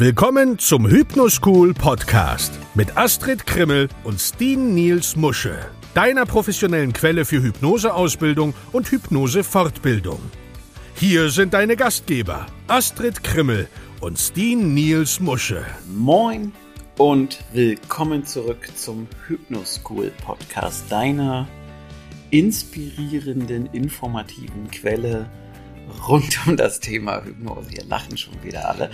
Willkommen zum Hypnoschool Podcast mit Astrid Krimmel und Steen Niels Musche, deiner professionellen Quelle für Hypnoseausbildung und Hypnosefortbildung. Hier sind deine Gastgeber Astrid Krimmel und Steen Niels Musche. Moin und willkommen zurück zum Hypnoschool Podcast, deiner inspirierenden, informativen Quelle rund um das Thema Hypnose. Hier lachen schon wieder alle.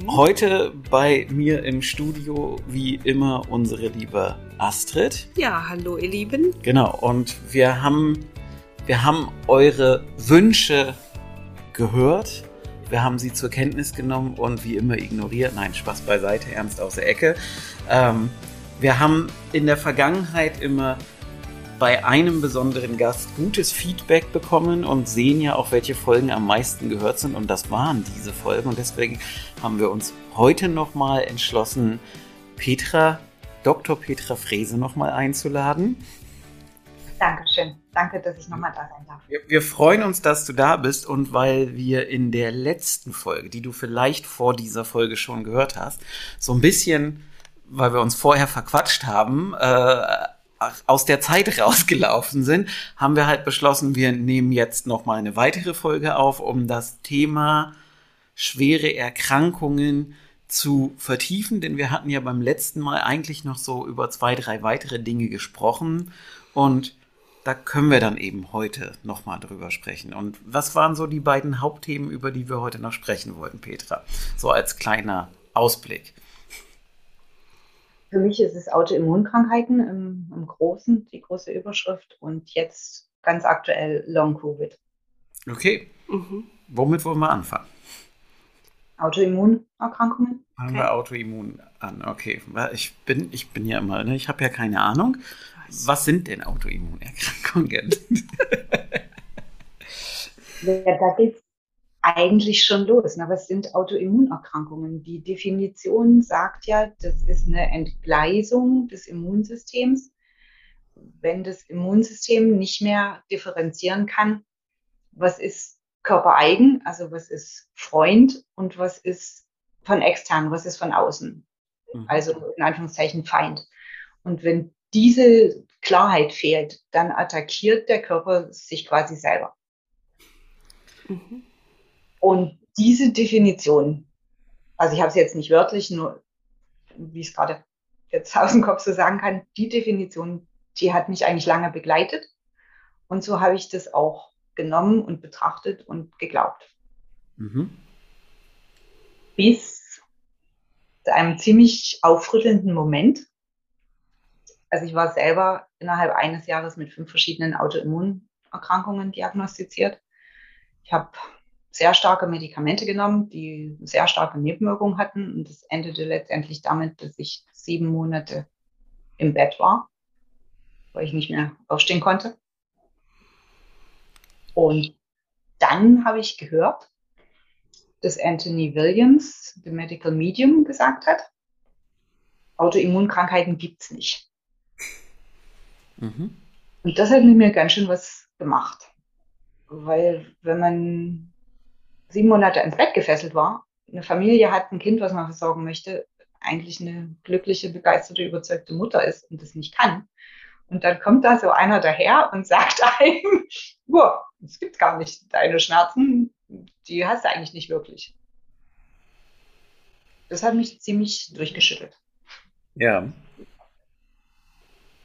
Mhm. Heute bei mir im Studio wie immer unsere liebe Astrid. Ja, hallo ihr Lieben. Genau, und wir haben, wir haben eure Wünsche gehört. Wir haben sie zur Kenntnis genommen und wie immer ignoriert. Nein, Spaß beiseite, ernst aus der Ecke. Ähm, wir haben in der Vergangenheit immer bei einem besonderen Gast gutes Feedback bekommen und sehen ja auch, welche Folgen am meisten gehört sind. Und das waren diese Folgen. Und deswegen haben wir uns heute nochmal entschlossen, Petra, Dr. Petra Frese nochmal einzuladen. Dankeschön. Danke, dass ich nochmal da sein darf. Wir, wir, freuen uns, dass du da bist und weil wir in der letzten Folge, die du vielleicht vor dieser Folge schon gehört hast, so ein bisschen, weil wir uns vorher verquatscht haben, äh, aus der Zeit rausgelaufen sind, haben wir halt beschlossen, wir nehmen jetzt noch mal eine weitere Folge auf, um das Thema schwere Erkrankungen zu vertiefen, denn wir hatten ja beim letzten Mal eigentlich noch so über zwei, drei weitere Dinge gesprochen und da können wir dann eben heute noch mal drüber sprechen. Und was waren so die beiden Hauptthemen, über die wir heute noch sprechen wollten, Petra? So als kleiner Ausblick. Für mich ist es Autoimmunkrankheiten im, im Großen, die große Überschrift und jetzt ganz aktuell Long-Covid. Okay. Mhm. Womit wollen wir anfangen? Autoimmunerkrankungen. Fangen okay. wir Autoimmun an, okay. Ich bin, ich bin ja immer, ne? ich habe ja keine Ahnung. Was sind denn Autoimmunerkrankungen? ja, da geht es eigentlich schon los. Ne? Aber es sind Autoimmunerkrankungen. Die Definition sagt ja, das ist eine Entgleisung des Immunsystems. Wenn das Immunsystem nicht mehr differenzieren kann, was ist körpereigen, also was ist Freund und was ist von extern, was ist von außen. Mhm. Also in Anführungszeichen Feind. Und wenn diese Klarheit fehlt, dann attackiert der Körper sich quasi selber. Mhm. Und diese Definition, also ich habe es jetzt nicht wörtlich, nur wie ich es gerade jetzt aus dem Kopf so sagen kann, die Definition, die hat mich eigentlich lange begleitet. Und so habe ich das auch genommen und betrachtet und geglaubt. Mhm. Bis zu einem ziemlich aufrüttelnden Moment. Also ich war selber innerhalb eines Jahres mit fünf verschiedenen Autoimmunerkrankungen diagnostiziert. Ich habe sehr starke Medikamente genommen, die sehr starke Nebenwirkungen hatten. Und das endete letztendlich damit, dass ich sieben Monate im Bett war, weil ich nicht mehr aufstehen konnte. Und dann habe ich gehört, dass Anthony Williams, the Medical Medium, gesagt hat, Autoimmunkrankheiten gibt es nicht. Mhm. Und das hat mit mir ganz schön was gemacht. Weil wenn man sieben Monate ins Bett gefesselt war, eine Familie hat ein Kind, was man versorgen möchte, eigentlich eine glückliche, begeisterte, überzeugte Mutter ist und das nicht kann. Und dann kommt da so einer daher und sagt einem, boah, es gibt gar nicht deine Schmerzen, die hast du eigentlich nicht wirklich. Das hat mich ziemlich durchgeschüttelt. Ja.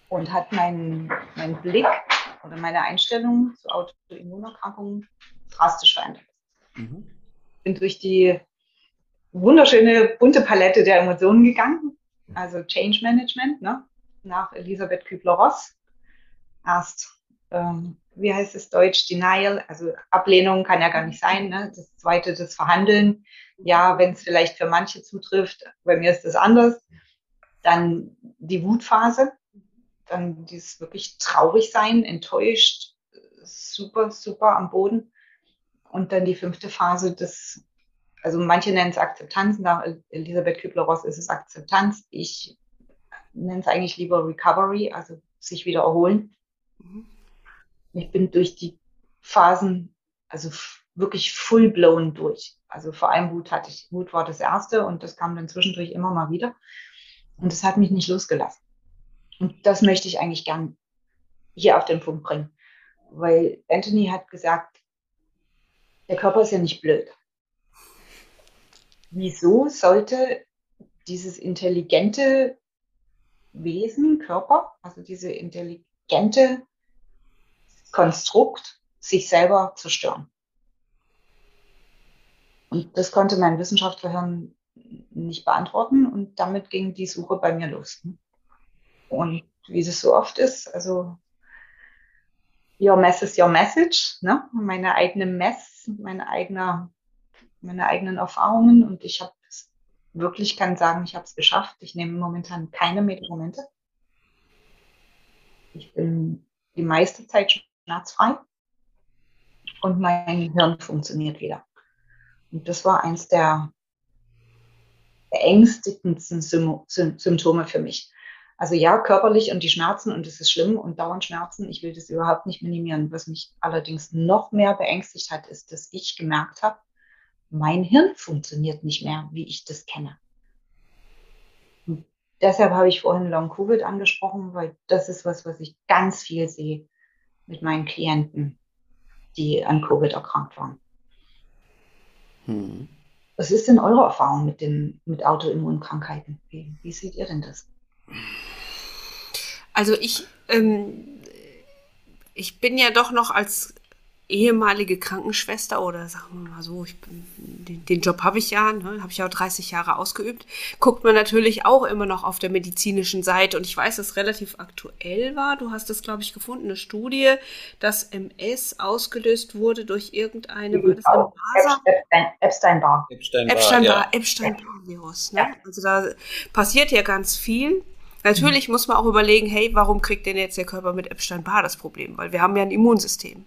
Und hat meinen mein Blick oder meine Einstellung zu Autoimmunerkrankungen drastisch verändert. Mhm. Bin durch die wunderschöne bunte Palette der Emotionen gegangen, also Change Management, ne? nach Elisabeth Kübler-Ross. Erst, ähm, wie heißt es Deutsch, Denial, also Ablehnung kann ja gar nicht sein. Ne? Das zweite, das Verhandeln. Ja, wenn es vielleicht für manche zutrifft, bei mir ist das anders. Dann die Wutphase, dann dieses wirklich traurig sein, enttäuscht, super, super am Boden. Und dann die fünfte Phase, das, also manche nennen es Akzeptanz, nach Elisabeth Kübler-Ross ist es Akzeptanz. Ich nenne es eigentlich lieber Recovery, also sich wieder erholen. Mhm. Ich bin durch die Phasen, also wirklich full blown durch. Also vor allem Wut hatte ich, Wut war das erste und das kam dann zwischendurch immer mal wieder. Und das hat mich nicht losgelassen. Und das möchte ich eigentlich gern hier auf den Punkt bringen. Weil Anthony hat gesagt, der Körper ist ja nicht blöd. Wieso sollte dieses intelligente Wesen, Körper, also diese intelligente Konstrukt, sich selber zerstören? Und das konnte mein Wissenschaftlerhirn nicht beantworten und damit ging die Suche bei mir los. Und wie es so oft ist, also your mess is your message, ne? meine eigene Mess, meine, eigene, meine eigenen Erfahrungen und ich habe wirklich kann sagen, ich habe es geschafft. Ich nehme momentan keine Medikamente. Ich bin die meiste Zeit schmerzfrei und mein Hirn funktioniert wieder. Und das war eins der beängstigendsten Symptome für mich. Also ja, körperlich und die Schmerzen und es ist schlimm und dauernd Schmerzen. Ich will das überhaupt nicht minimieren. Was mich allerdings noch mehr beängstigt hat, ist, dass ich gemerkt habe, mein Hirn funktioniert nicht mehr, wie ich das kenne. Und deshalb habe ich vorhin Long Covid angesprochen, weil das ist was, was ich ganz viel sehe mit meinen Klienten, die an Covid erkrankt waren. Hm. Was ist denn eure Erfahrung mit, den, mit Autoimmunkrankheiten? Wie, wie seht ihr denn das? Also ich, ähm, ich bin ja doch noch als ehemalige Krankenschwester oder sagen wir mal so, ich bin, den, den Job habe ich ja, ne, habe ich ja auch 30 Jahre ausgeübt, guckt man natürlich auch immer noch auf der medizinischen Seite und ich weiß, dass relativ aktuell war. Du hast es, glaube ich, gefunden, eine Studie, dass MS ausgelöst wurde durch irgendeine Epstein-Barr. Epstein-Barr, Epstein-Barr-Virus. Ne? Also da passiert ja ganz viel. Natürlich mhm. muss man auch überlegen, hey, warum kriegt denn jetzt der Körper mit Epstein-Barr das Problem? Weil wir haben ja ein Immunsystem.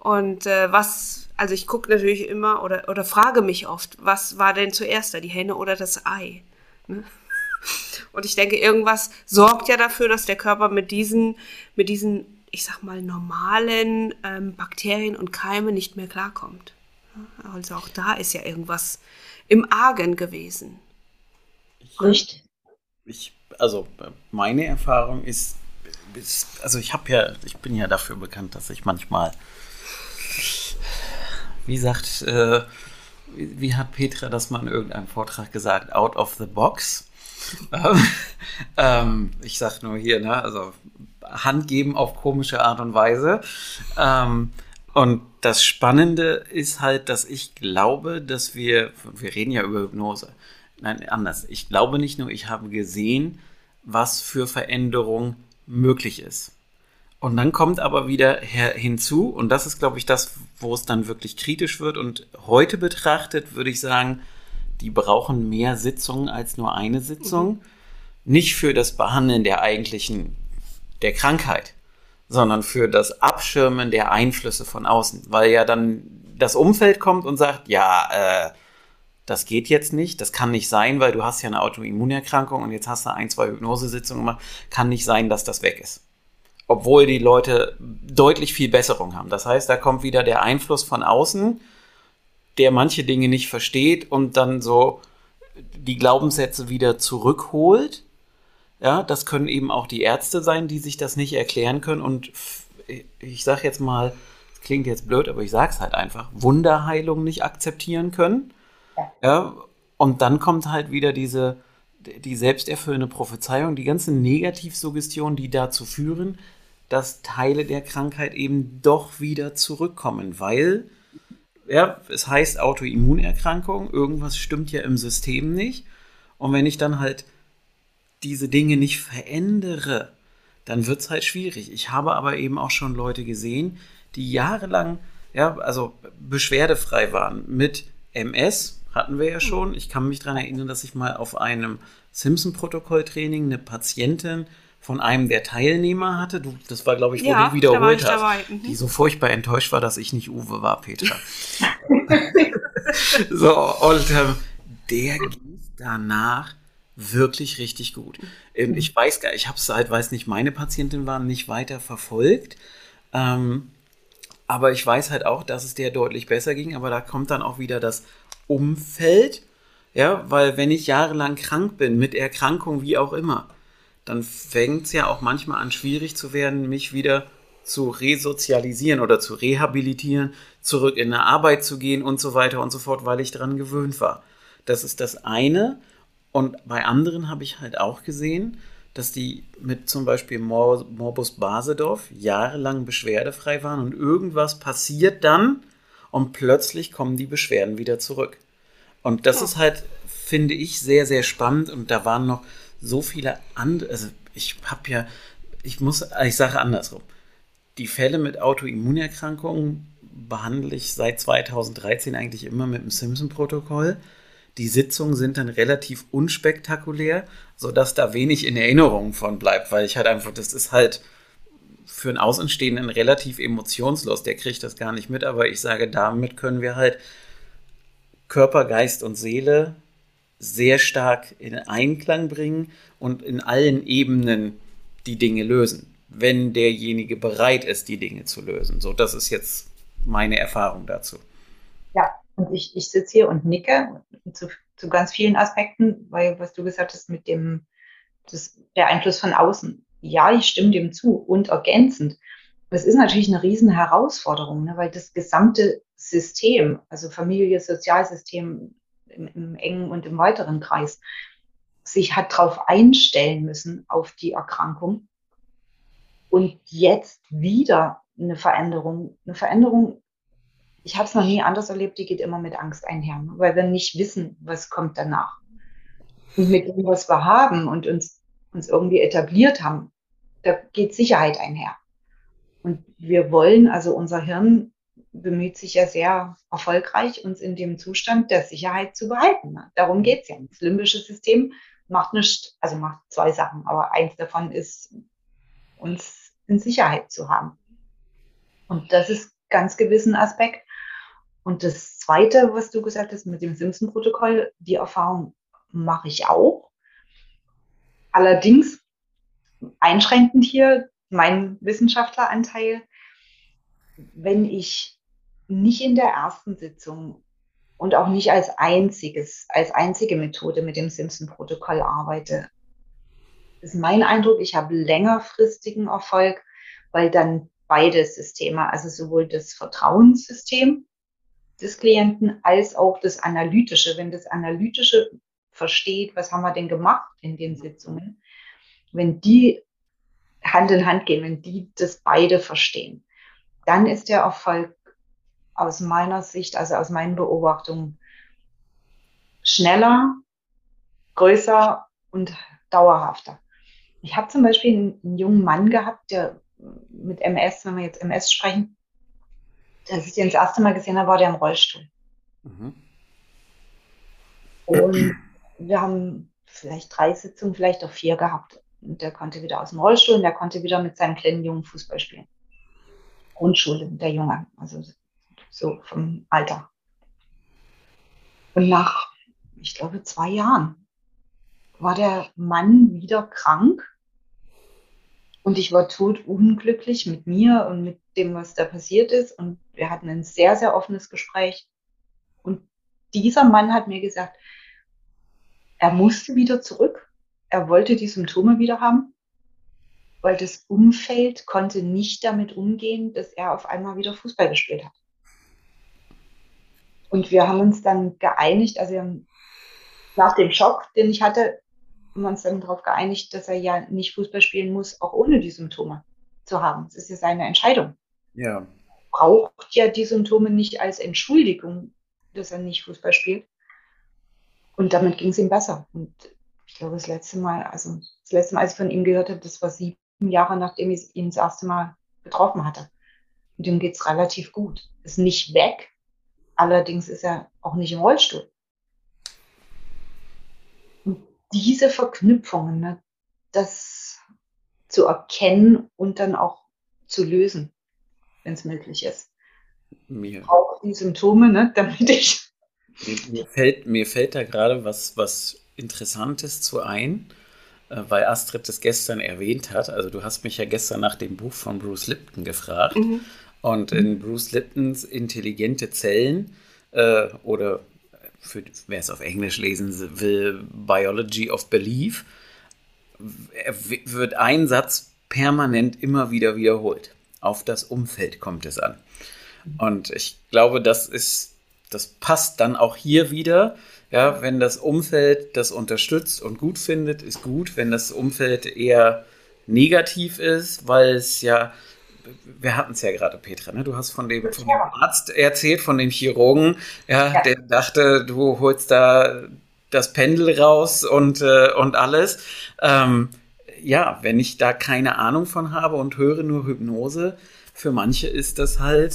Und äh, was, also ich gucke natürlich immer oder, oder frage mich oft, was war denn zuerst da, die Henne oder das Ei? Ne? Und ich denke, irgendwas sorgt ja dafür, dass der Körper mit diesen, mit diesen, ich sag mal, normalen ähm, Bakterien und Keime nicht mehr klarkommt. Also auch da ist ja irgendwas im Argen gewesen. Richtig. Ich, also meine Erfahrung ist, also ich habe ja, ich bin ja dafür bekannt, dass ich manchmal wie sagt, äh, wie, wie, hat Petra das mal in irgendeinem Vortrag gesagt? Out of the box. ähm, ich sag nur hier, ne, also Hand geben auf komische Art und Weise. Ähm, und das Spannende ist halt, dass ich glaube, dass wir, wir reden ja über Hypnose. Nein, anders. Ich glaube nicht nur, ich habe gesehen, was für Veränderung möglich ist. Und dann kommt aber wieder hinzu, und das ist, glaube ich, das, wo es dann wirklich kritisch wird. Und heute betrachtet würde ich sagen, die brauchen mehr Sitzungen als nur eine Sitzung. Mhm. Nicht für das Behandeln der eigentlichen, der Krankheit, sondern für das Abschirmen der Einflüsse von außen. Weil ja dann das Umfeld kommt und sagt, ja, äh, das geht jetzt nicht, das kann nicht sein, weil du hast ja eine Autoimmunerkrankung und jetzt hast du ein, zwei Hypnosesitzungen gemacht, kann nicht sein, dass das weg ist obwohl die Leute deutlich viel Besserung haben. Das heißt, da kommt wieder der Einfluss von außen, der manche Dinge nicht versteht und dann so die Glaubenssätze wieder zurückholt. Ja, das können eben auch die Ärzte sein, die sich das nicht erklären können und ich sag jetzt mal, klingt jetzt blöd, aber ich sag's halt einfach, Wunderheilung nicht akzeptieren können. Ja, und dann kommt halt wieder diese die selbsterfüllende Prophezeiung, die ganzen Negativsuggestionen, die dazu führen, dass Teile der Krankheit eben doch wieder zurückkommen, weil ja, es heißt Autoimmunerkrankung, irgendwas stimmt ja im System nicht. Und wenn ich dann halt diese Dinge nicht verändere, dann wird es halt schwierig. Ich habe aber eben auch schon Leute gesehen, die jahrelang, ja, also beschwerdefrei waren mit MS, hatten wir ja schon. Ich kann mich daran erinnern, dass ich mal auf einem Simpson-Protokoll-Training eine Patientin von einem der Teilnehmer hatte. Du, das war, glaube ich, wo ja, du wiederholt hast. Mhm. Die so furchtbar enttäuscht war, dass ich nicht Uwe war, Petra. so, und ähm, der ging danach wirklich richtig gut. Ähm, ich weiß gar ich habe es halt, weiß nicht, meine Patientin war nicht weiter verfolgt. Ähm, Aber ich weiß halt auch, dass es der deutlich besser ging. Aber da kommt dann auch wieder das Umfeld. Ja, weil wenn ich jahrelang krank bin, mit Erkrankung wie auch immer, dann fängt es ja auch manchmal an, schwierig zu werden, mich wieder zu resozialisieren oder zu rehabilitieren, zurück in eine Arbeit zu gehen und so weiter und so fort, weil ich daran gewöhnt war. Das ist das eine. Und bei anderen habe ich halt auch gesehen, dass die mit zum Beispiel Mor Morbus Basedorf jahrelang beschwerdefrei waren und irgendwas passiert dann und plötzlich kommen die Beschwerden wieder zurück. Und das ja. ist halt, finde ich, sehr, sehr spannend und da waren noch so viele andere, also ich habe ja, ich muss, ich sage andersrum, die Fälle mit Autoimmunerkrankungen behandle ich seit 2013 eigentlich immer mit dem Simpson-Protokoll. Die Sitzungen sind dann relativ unspektakulär, sodass da wenig in Erinnerung von bleibt, weil ich halt einfach, das ist halt für einen Außenstehenden relativ emotionslos. Der kriegt das gar nicht mit, aber ich sage, damit können wir halt Körper, Geist und Seele sehr stark in Einklang bringen und in allen Ebenen die Dinge lösen, wenn derjenige bereit ist, die Dinge zu lösen. So, das ist jetzt meine Erfahrung dazu. Ja, und ich, ich sitze hier und nicke zu, zu ganz vielen Aspekten, weil was du gesagt hast mit dem, das, der Einfluss von außen. Ja, ich stimme dem zu und ergänzend. Das ist natürlich eine riesen Herausforderung, ne, weil das gesamte System, also Familie, Sozialsystem im, im engen und im weiteren Kreis, sich hat darauf einstellen müssen, auf die Erkrankung. Und jetzt wieder eine Veränderung. Eine Veränderung, ich habe es noch nie anders erlebt, die geht immer mit Angst einher, ne? weil wir nicht wissen, was kommt danach. Und mit dem, was wir haben und uns, uns irgendwie etabliert haben, da geht Sicherheit einher. Und wir wollen, also unser Hirn bemüht sich ja sehr erfolgreich, uns in dem Zustand der Sicherheit zu behalten. Ne? Darum geht es ja. Das limbische System macht nicht, also macht zwei Sachen, aber eins davon ist, uns in Sicherheit zu haben. Und das ist ganz gewiss ein Aspekt. Und das Zweite, was du gesagt hast mit dem Simpson-Protokoll, die Erfahrung mache ich auch. Allerdings einschränkend hier mein Wissenschaftleranteil, wenn ich nicht in der ersten Sitzung und auch nicht als einziges, als einzige Methode mit dem Simpson-Protokoll arbeite, ist mein Eindruck, ich habe längerfristigen Erfolg, weil dann beide Systeme, also sowohl das Vertrauenssystem des Klienten als auch das Analytische, wenn das Analytische versteht, was haben wir denn gemacht in den Sitzungen, wenn die Hand in Hand gehen, wenn die das beide verstehen, dann ist der Erfolg aus meiner Sicht, also aus meinen Beobachtungen, schneller, größer und dauerhafter. Ich habe zum Beispiel einen, einen, jungen Mann gehabt, der mit MS, wenn wir jetzt MS sprechen, als ich den das erste Mal gesehen habe, war der im Rollstuhl. Mhm. Und wir haben vielleicht drei Sitzungen, vielleicht auch vier gehabt. Und der konnte wieder aus dem Rollstuhl und der konnte wieder mit seinem kleinen Jungen Fußball spielen. Grundschule, der Junge, also so vom Alter. Und nach, ich glaube, zwei Jahren war der Mann wieder krank und ich war tot unglücklich mit mir und mit dem, was da passiert ist. Und wir hatten ein sehr, sehr offenes Gespräch. Und dieser Mann hat mir gesagt, er musste wieder zurück. Er wollte die Symptome wieder haben weil das Umfeld konnte nicht damit umgehen, dass er auf einmal wieder Fußball gespielt hat. Und wir haben uns dann geeinigt, also nach dem Schock, den ich hatte, haben wir uns dann darauf geeinigt, dass er ja nicht Fußball spielen muss, auch ohne die Symptome zu haben. Das ist ja seine Entscheidung. Ja. Braucht ja die Symptome nicht als Entschuldigung, dass er nicht Fußball spielt. Und damit ging es ihm besser. Und ich glaube, das letzte Mal, also das letzte Mal, als ich von ihm gehört habe, das war sieben Jahre nachdem ich ihn das erste Mal getroffen hatte. Und ihm geht es relativ gut. Ist nicht weg, allerdings ist er auch nicht im Rollstuhl. Und diese Verknüpfungen, ne, das zu erkennen und dann auch zu lösen, wenn es möglich ist. Mir. Auch die Symptome, ne, damit ich. Mir, fällt, mir fällt da gerade was, was Interessantes zu ein. Äh, weil Astrid das gestern erwähnt hat. Also du hast mich ja gestern nach dem Buch von Bruce Lipton gefragt. Mhm. Und in Bruce Liptons Intelligente Zellen äh, oder für wer es auf Englisch lesen will, Biology of Belief, wird ein Satz permanent immer wieder wiederholt. Auf das Umfeld kommt es an. Und ich glaube, das ist, das passt dann auch hier wieder. Ja, wenn das Umfeld das unterstützt und gut findet, ist gut. Wenn das Umfeld eher negativ ist, weil es ja, wir hatten es ja gerade, Petra, ne? du hast von dem, von dem Arzt erzählt, von dem Chirurgen, ja, ja, der dachte, du holst da das Pendel raus und, äh, und alles. Ähm, ja, wenn ich da keine Ahnung von habe und höre nur Hypnose, für manche ist das halt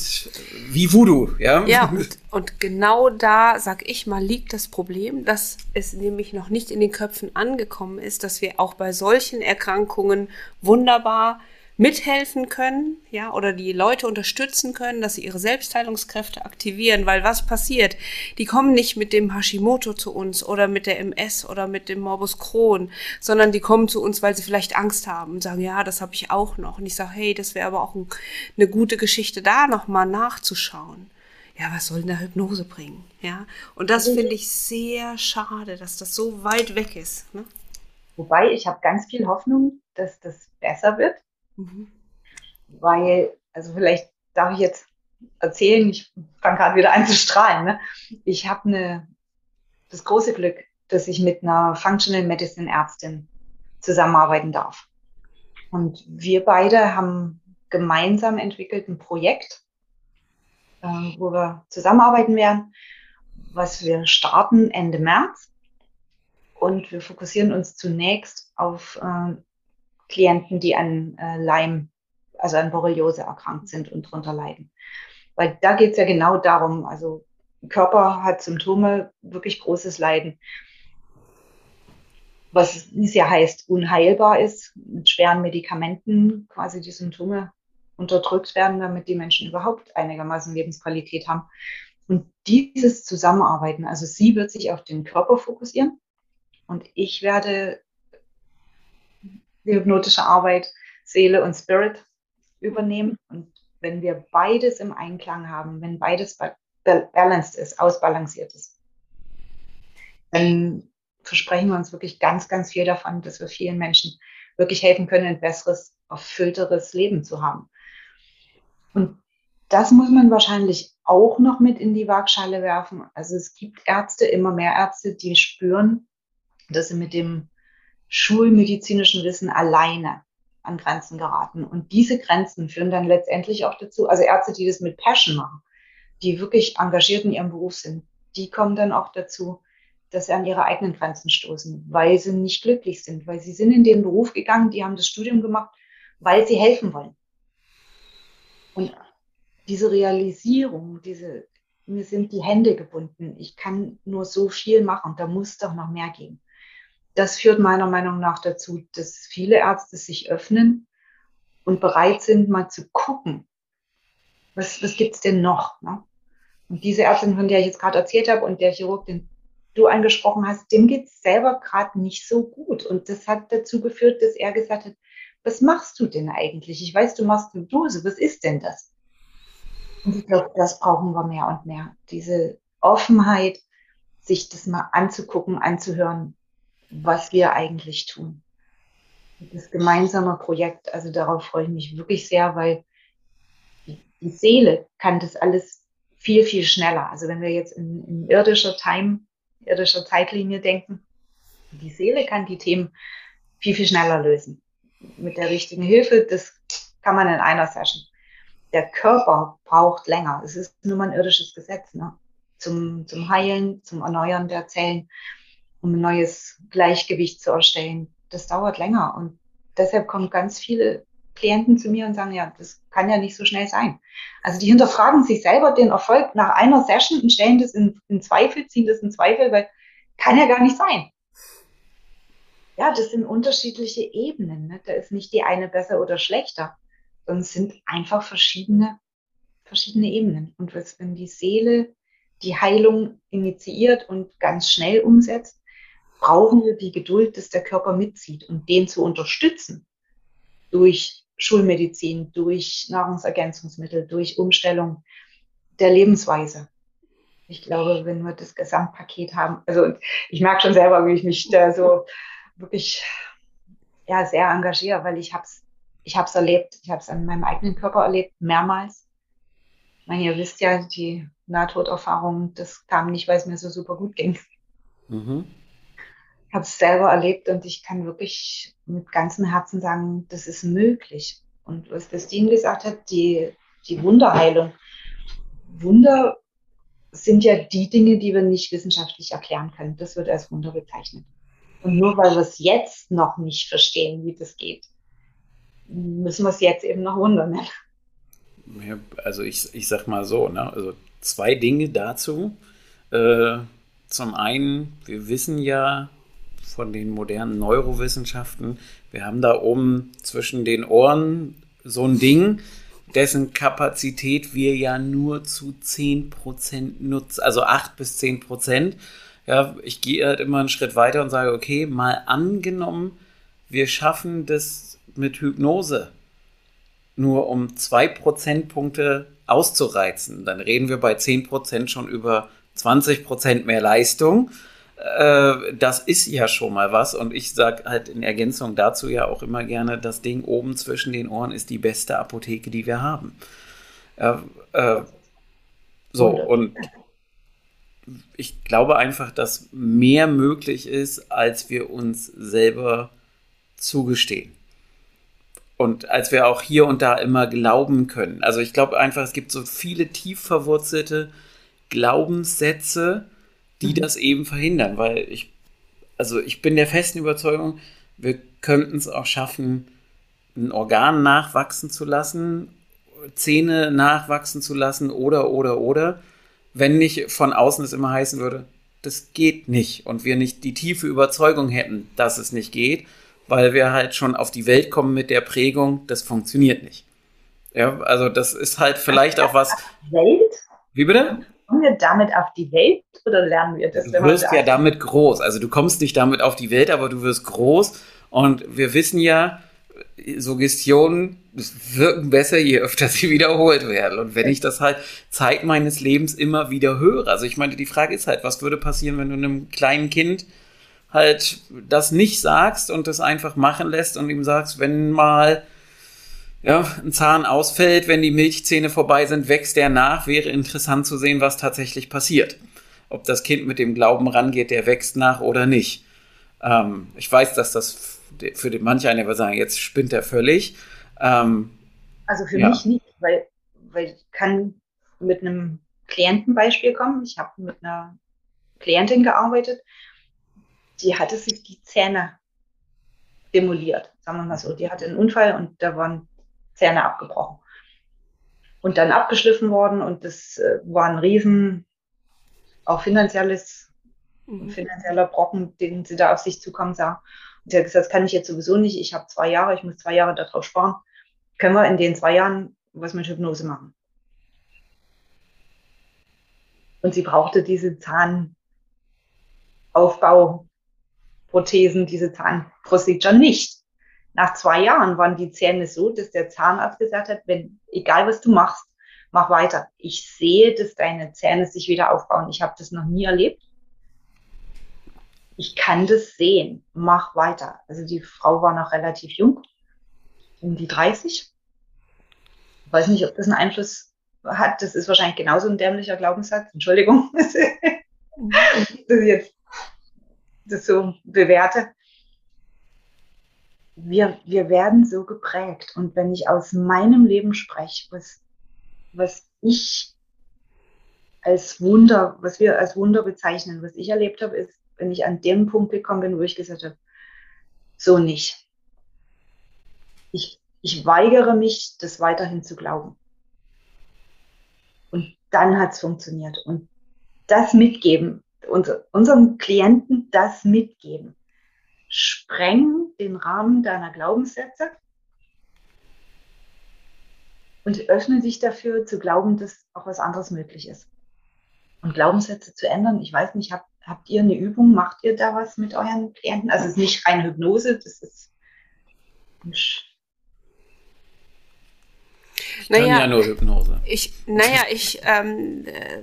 wie Voodoo, ja? Ja, und, und, genau da, sag ich mal, liegt das Problem, dass es nämlich noch nicht in den Köpfen angekommen ist, dass wir auch bei solchen Erkrankungen wunderbar mithelfen können, ja, oder die Leute unterstützen können, dass sie ihre Selbstheilungskräfte aktivieren, weil was passiert? Die kommen nicht mit dem Hashimoto zu uns oder mit der MS oder mit dem Morbus Crohn, sondern die kommen zu uns, weil sie vielleicht Angst haben und sagen, ja, das habe ich auch noch. Und ich sage, hey, das wäre aber auch ein, eine gute Geschichte, da nochmal nachzuschauen. Ja, was soll denn da Hypnose bringen? Ja, und das finde ich sehr schade, dass das so weit weg ist. Ne? Wobei ich habe ganz viel Hoffnung, dass das besser wird Mhm. Weil, also vielleicht darf ich jetzt erzählen, ich fange gerade wieder an zu strahlen. Ne? Ich habe ne, das große Glück, dass ich mit einer Functional Medicine Ärztin zusammenarbeiten darf. Und wir beide haben gemeinsam entwickelt ein Projekt, äh, wo wir zusammenarbeiten werden, was wir starten Ende März. Und wir fokussieren uns zunächst auf äh, Klienten, die an äh, Lyme, also an Borreliose erkrankt sind und darunter leiden. Weil da geht es ja genau darum, also Körper hat Symptome, wirklich großes Leiden. Was ja heißt, unheilbar ist, mit schweren Medikamenten quasi die Symptome unterdrückt werden, damit die Menschen überhaupt einigermaßen Lebensqualität haben. Und dieses Zusammenarbeiten, also sie wird sich auf den Körper fokussieren und ich werde die hypnotische Arbeit Seele und Spirit übernehmen. Und wenn wir beides im Einklang haben, wenn beides balanced ist, ausbalanciert ist, dann versprechen wir uns wirklich ganz, ganz viel davon, dass wir vielen Menschen wirklich helfen können, ein besseres, erfüllteres Leben zu haben. Und das muss man wahrscheinlich auch noch mit in die Waagschale werfen. Also es gibt Ärzte, immer mehr Ärzte, die spüren, dass sie mit dem schulmedizinischen Wissen alleine an Grenzen geraten. Und diese Grenzen führen dann letztendlich auch dazu, also Ärzte, die das mit Passion machen, die wirklich engagiert in ihrem Beruf sind, die kommen dann auch dazu, dass sie an ihre eigenen Grenzen stoßen, weil sie nicht glücklich sind, weil sie sind in den Beruf gegangen, die haben das Studium gemacht, weil sie helfen wollen. Und diese Realisierung, diese, mir sind die Hände gebunden, ich kann nur so viel machen, da muss doch noch mehr gehen das führt meiner Meinung nach dazu, dass viele Ärzte sich öffnen und bereit sind, mal zu gucken, was, was gibt's denn noch? Ne? Und diese Ärztin, von der ich jetzt gerade erzählt habe und der Chirurg, den du angesprochen hast, dem geht's selber gerade nicht so gut. Und das hat dazu geführt, dass er gesagt hat, was machst du denn eigentlich? Ich weiß, du machst eine Dose, was ist denn das? Und ich glaube, das brauchen wir mehr und mehr. Diese Offenheit, sich das mal anzugucken, anzuhören, was wir eigentlich tun. Das gemeinsame Projekt, also darauf freue ich mich wirklich sehr, weil die Seele kann das alles viel, viel schneller. Also wenn wir jetzt in, in irdischer Time, irdischer Zeitlinie denken, die Seele kann die Themen viel, viel schneller lösen. Mit der richtigen Hilfe, das kann man in einer Session. Der Körper braucht länger. Es ist nur mal ein irdisches Gesetz, ne? Zum, zum Heilen, zum Erneuern der Zellen um ein neues Gleichgewicht zu erstellen. Das dauert länger und deshalb kommen ganz viele Klienten zu mir und sagen, ja, das kann ja nicht so schnell sein. Also die hinterfragen sich selber den Erfolg nach einer Session und stellen das in, in Zweifel, ziehen das in Zweifel, weil kann ja gar nicht sein. Ja, das sind unterschiedliche Ebenen. Ne? Da ist nicht die eine besser oder schlechter, sondern es sind einfach verschiedene, verschiedene Ebenen. Und wenn die Seele die Heilung initiiert und ganz schnell umsetzt, brauchen wir die Geduld, dass der Körper mitzieht und den zu unterstützen durch Schulmedizin, durch Nahrungsergänzungsmittel, durch Umstellung der Lebensweise. Ich glaube, wenn wir das Gesamtpaket haben, also ich merke schon selber, wie ich mich da so wirklich ja, sehr engagiere, weil ich habe es ich hab's erlebt, ich habe es an meinem eigenen Körper erlebt, mehrmals. Ich meine, ihr wisst ja, die Nahtoderfahrung, das kam nicht, weil es mir so super gut ging. Mhm. Habe es selber erlebt und ich kann wirklich mit ganzem Herzen sagen, das ist möglich. Und was Christine gesagt hat, die, die Wunderheilung. Wunder sind ja die Dinge, die wir nicht wissenschaftlich erklären können. Das wird als Wunder bezeichnet. Und nur weil wir es jetzt noch nicht verstehen, wie das geht, müssen wir es jetzt eben noch Wunder nennen. Ja, also ich, ich sag mal so, ne? also zwei Dinge dazu. Äh, zum einen, wir wissen ja von den modernen Neurowissenschaften, wir haben da oben zwischen den Ohren so ein Ding, dessen Kapazität wir ja nur zu 10% nutzen, also 8 bis 10%. Ja, ich gehe halt immer einen Schritt weiter und sage, okay, mal angenommen, wir schaffen das mit Hypnose nur um 2 Prozentpunkte auszureizen. Dann reden wir bei 10% schon über 20% mehr Leistung. Äh, das ist ja schon mal was. Und ich sage halt in Ergänzung dazu ja auch immer gerne, das Ding oben zwischen den Ohren ist die beste Apotheke, die wir haben. Äh, äh, so, und ich glaube einfach, dass mehr möglich ist, als wir uns selber zugestehen. Und als wir auch hier und da immer glauben können. Also ich glaube einfach, es gibt so viele tief verwurzelte Glaubenssätze, die mhm. das eben verhindern, weil ich, also ich bin der festen Überzeugung, wir könnten es auch schaffen, ein Organ nachwachsen zu lassen, Zähne nachwachsen zu lassen oder, oder, oder, wenn nicht von außen es immer heißen würde, das geht nicht und wir nicht die tiefe Überzeugung hätten, dass es nicht geht, weil wir halt schon auf die Welt kommen mit der Prägung, das funktioniert nicht. Ja, also das ist halt vielleicht auch was. Welt? Wie bitte? Kommen wir damit auf die Welt oder lernen wir das? Du wirst ja damit groß. Also du kommst nicht damit auf die Welt, aber du wirst groß. Und wir wissen ja, Suggestionen wirken besser, je öfter sie wiederholt werden. Und wenn ich das halt Zeit meines Lebens immer wieder höre, also ich meine, die Frage ist halt, was würde passieren, wenn du einem kleinen Kind halt das nicht sagst und das einfach machen lässt und ihm sagst, wenn mal ja, ein Zahn ausfällt, wenn die Milchzähne vorbei sind, wächst der nach. Wäre interessant zu sehen, was tatsächlich passiert. Ob das Kind mit dem Glauben rangeht, der wächst nach oder nicht. Ähm, ich weiß, dass das für den manch einer wird sagen, jetzt spinnt er völlig. Ähm, also für ja. mich nicht, weil, weil ich kann mit einem Klientenbeispiel kommen. Ich habe mit einer Klientin gearbeitet, die hatte sich die Zähne demoliert, sagen wir mal so. Die hatte einen Unfall und da waren Zähne abgebrochen. Und dann abgeschliffen worden und das äh, war ein riesen, auch finanzielles, mhm. finanzieller Brocken, den sie da auf sich zukommen sah. Und sie hat gesagt, das kann ich jetzt sowieso nicht. Ich habe zwei Jahre, ich muss zwei Jahre darauf sparen. Können wir in den zwei Jahren was mit Hypnose machen? Und sie brauchte diese Zahnaufbauprothesen, diese Zahnprocedure nicht. Nach zwei Jahren waren die Zähne so, dass der Zahnarzt gesagt hat, wenn, egal was du machst, mach weiter. Ich sehe, dass deine Zähne sich wieder aufbauen. Ich habe das noch nie erlebt. Ich kann das sehen. Mach weiter. Also die Frau war noch relativ jung, um die 30. Ich weiß nicht, ob das einen Einfluss hat. Das ist wahrscheinlich genauso ein dämlicher Glaubenssatz. Entschuldigung, dass ich jetzt das so bewerte wir, wir werden so geprägt. Und wenn ich aus meinem Leben spreche, was, was ich als Wunder, was wir als Wunder bezeichnen, was ich erlebt habe, ist, wenn ich an dem Punkt gekommen bin, wo ich gesagt habe, so nicht. Ich, ich weigere mich, das weiterhin zu glauben. Und dann hat es funktioniert. Und das mitgeben, unser, unseren Klienten das mitgeben spreng den Rahmen deiner Glaubenssätze und öffne dich dafür zu glauben, dass auch was anderes möglich ist. Und Glaubenssätze zu ändern, ich weiß nicht, habt, habt ihr eine Übung, macht ihr da was mit euren Klienten? Also es ist nicht rein Hypnose, das ist Ich kann naja, ja nur Hypnose. Ich, naja, ich, ähm, äh,